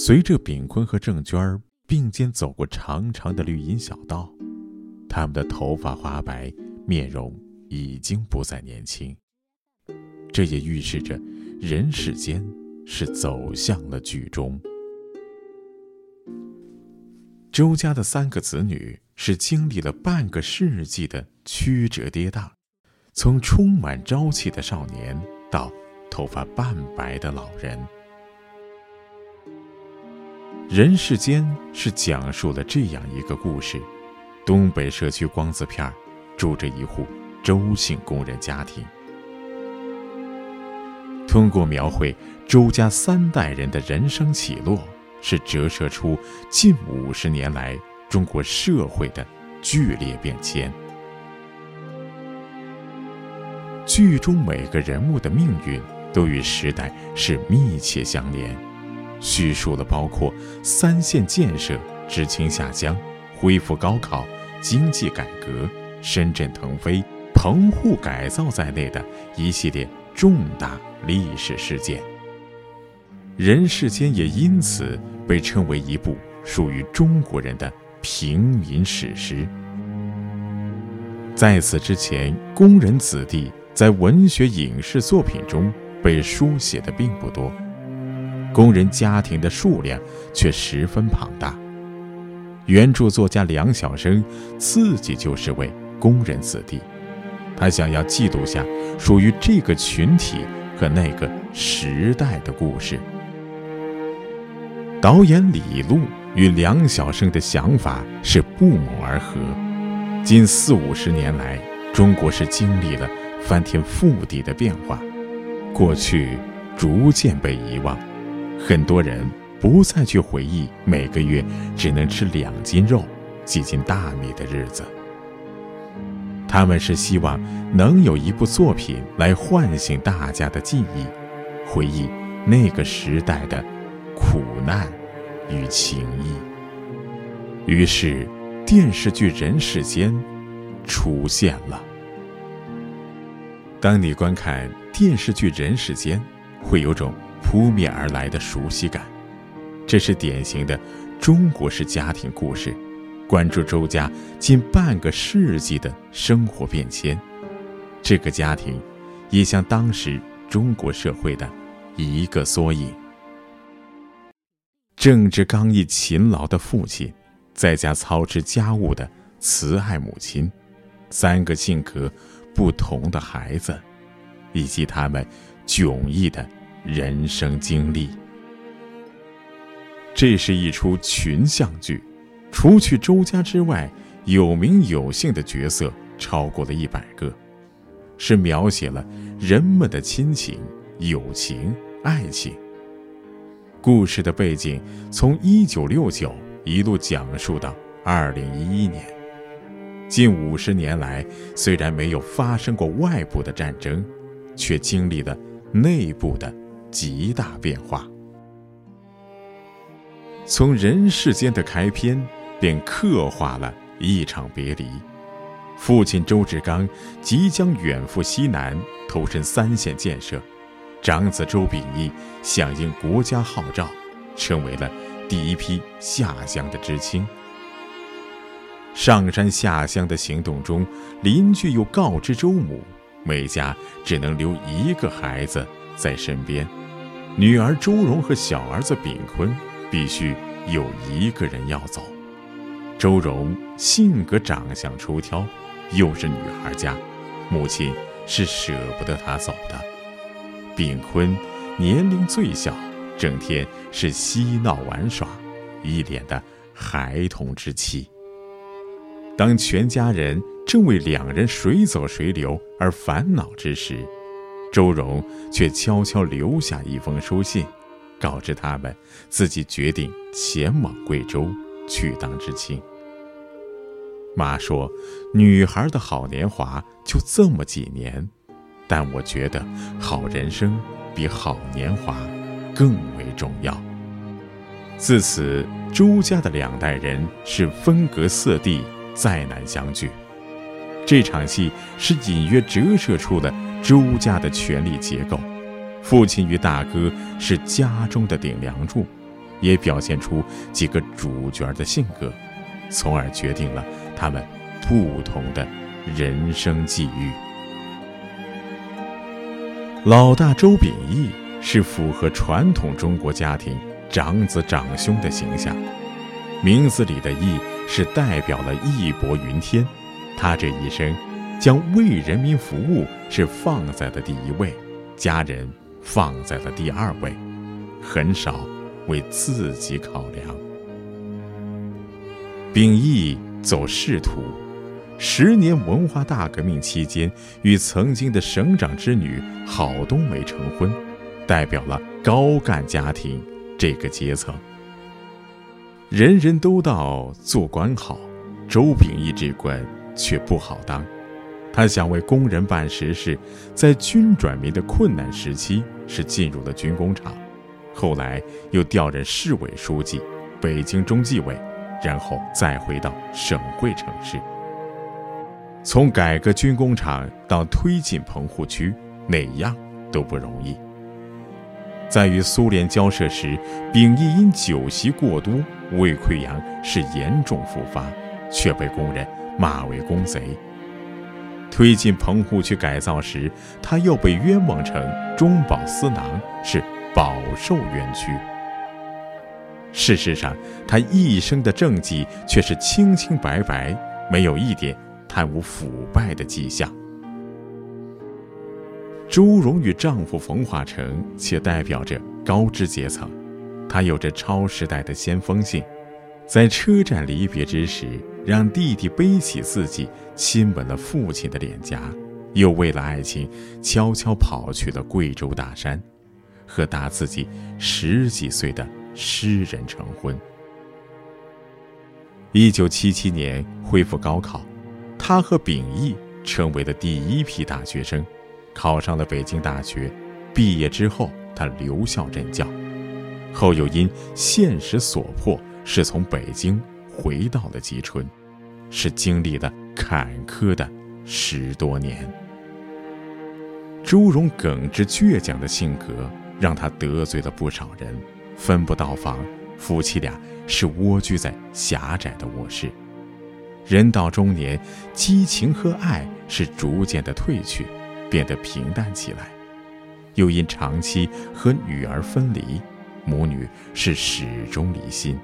随着炳坤和郑娟并肩走过长长的绿荫小道，他们的头发花白，面容已经不再年轻。这也预示着人世间是走向了剧终。周家的三个子女是经历了半个世纪的曲折跌宕，从充满朝气的少年到头发半白的老人。人世间是讲述了这样一个故事：东北社区光字片住着一户周姓工人家庭。通过描绘周家三代人的人生起落，是折射出近五十年来中国社会的剧烈变迁。剧中每个人物的命运都与时代是密切相连。叙述了包括三线建设、知青下乡、恢复高考、经济改革、深圳腾飞、棚户改造在内的一系列重大历史事件。人世间也因此被称为一部属于中国人的平民史诗。在此之前，工人子弟在文学、影视作品中被书写的并不多。工人家庭的数量却十分庞大。原著作家梁晓声自己就是位工人子弟，他想要记录下属于这个群体和那个时代的故事。导演李路与梁晓声的想法是不谋而合。近四五十年来，中国是经历了翻天覆地的变化，过去逐渐被遗忘。很多人不再去回忆每个月只能吃两斤肉、几斤大米的日子。他们是希望能有一部作品来唤醒大家的记忆，回忆那个时代的苦难与情谊。于是，电视剧《人世间》出现了。当你观看电视剧《人世间》，会有种。扑面而来的熟悉感，这是典型的中国式家庭故事，关注周家近半个世纪的生活变迁。这个家庭，也像当时中国社会的一个缩影。正直刚毅、勤劳的父亲，在家操持家务的慈爱母亲，三个性格不同的孩子，以及他们迥异的。人生经历，这是一出群像剧，除去周家之外，有名有姓的角色超过了一百个，是描写了人们的亲情、友情、爱情。故事的背景从一九六九一路讲述到二零一一年，近五十年来，虽然没有发生过外部的战争，却经历了内部的。极大变化。从人世间的开篇，便刻画了一场别离。父亲周志刚即将远赴西南，投身三线建设；长子周秉义响应国家号召，成为了第一批下乡的知青。上山下乡的行动中，邻居又告知周母，每家只能留一个孩子在身边。女儿周蓉和小儿子炳坤必须有一个人要走。周蓉性格长相出挑，又是女孩家，母亲是舍不得她走的。炳坤年龄最小，整天是嬉闹玩耍，一脸的孩童之气。当全家人正为两人谁走谁留而烦恼之时，周荣却悄悄留下一封书信，告知他们自己决定前往贵州去当知青。妈说：“女孩的好年华就这么几年，但我觉得好人生比好年华更为重要。”自此，周家的两代人是分隔四地，再难相聚。这场戏是隐约折射出了。周家的权力结构，父亲与大哥是家中的顶梁柱，也表现出几个主角的性格，从而决定了他们不同的人生际遇。老大周秉义是符合传统中国家庭长子长兄的形象，名字里的“义”是代表了义薄云天。他这一生将为人民服务是放在了第一位，家人放在了第二位，很少为自己考量。秉义走仕途。十年文化大革命期间，与曾经的省长之女郝冬梅成婚，代表了高干家庭这个阶层。人人都道做官好，周秉义这官却不好当。他想为工人办实事，在军转民的困难时期，是进入了军工厂，后来又调任市委书记、北京中纪委，然后再回到省会城市。从改革军工厂到推进棚户区，哪样都不容易。在与苏联交涉时，秉义因酒席过多，胃溃疡是严重复发，却被工人骂为公贼。推进棚户区改造时，他又被冤枉成中饱私囊，是饱受冤屈。事实上，他一生的政绩却是清清白白，没有一点。贪污腐败的迹象。朱荣与丈夫冯化成，且代表着高知阶层。他有着超时代的先锋性，在车站离别之时，让弟弟背起自己，亲吻了父亲的脸颊，又为了爱情，悄悄跑去了贵州大山，和大自己十几岁的诗人成婚。一九七七年恢复高考。他和秉义成为了第一批大学生，考上了北京大学。毕业之后，他留校任教，后又因现实所迫，是从北京回到了吉春，是经历了坎坷的十多年。周荣耿直倔强的性格，让他得罪了不少人，分不到房，夫妻俩是蜗居在狭窄的卧室。人到中年，激情和爱是逐渐的褪去，变得平淡起来。又因长期和女儿分离，母女是始终离心。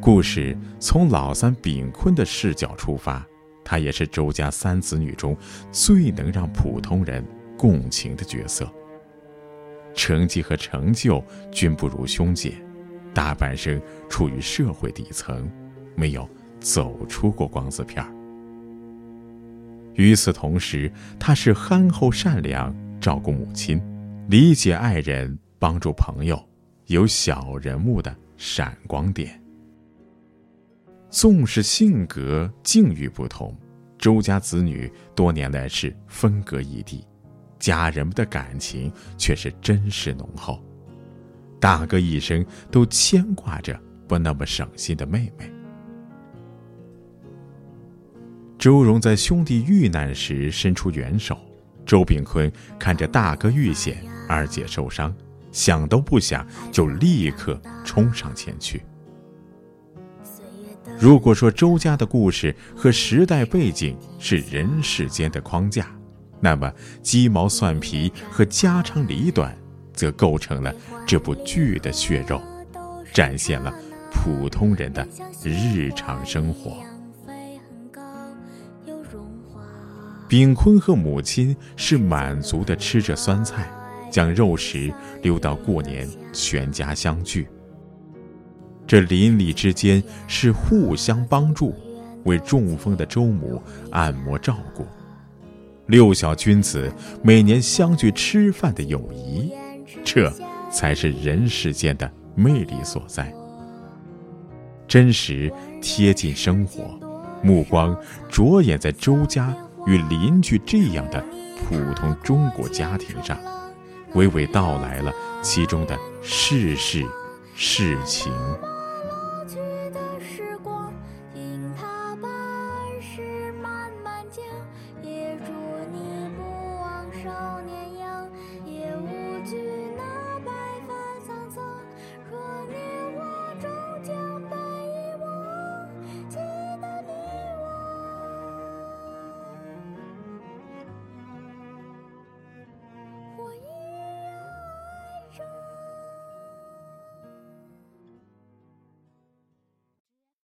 故事从老三秉坤的视角出发，他也是周家三子女中最能让普通人共情的角色。成绩和成就均不如兄姐。大半生处于社会底层，没有走出过光字片儿。与此同时，他是憨厚善良，照顾母亲，理解爱人，帮助朋友，有小人物的闪光点。纵使性格境遇不同，周家子女多年来是分隔异地，家人们的感情却是真实浓厚。大哥一生都牵挂着不那么省心的妹妹。周荣在兄弟遇难时伸出援手，周炳坤看着大哥遇险，二姐受伤，想都不想就立刻冲上前去。如果说周家的故事和时代背景是人世间的框架，那么鸡毛蒜皮和家长里短。则构成了这部剧的血肉，展现了普通人的日常生活。炳坤和母亲是满足的吃着酸菜，将肉食留到过年全家相聚。这邻里之间是互相帮助，为中风的周母按摩照顾。六小君子每年相聚吃饭的友谊。这才是人世间的魅力所在，真实贴近生活，目光着眼在周家与邻居这样的普通中国家庭上，娓娓道来了其中的世事、事情。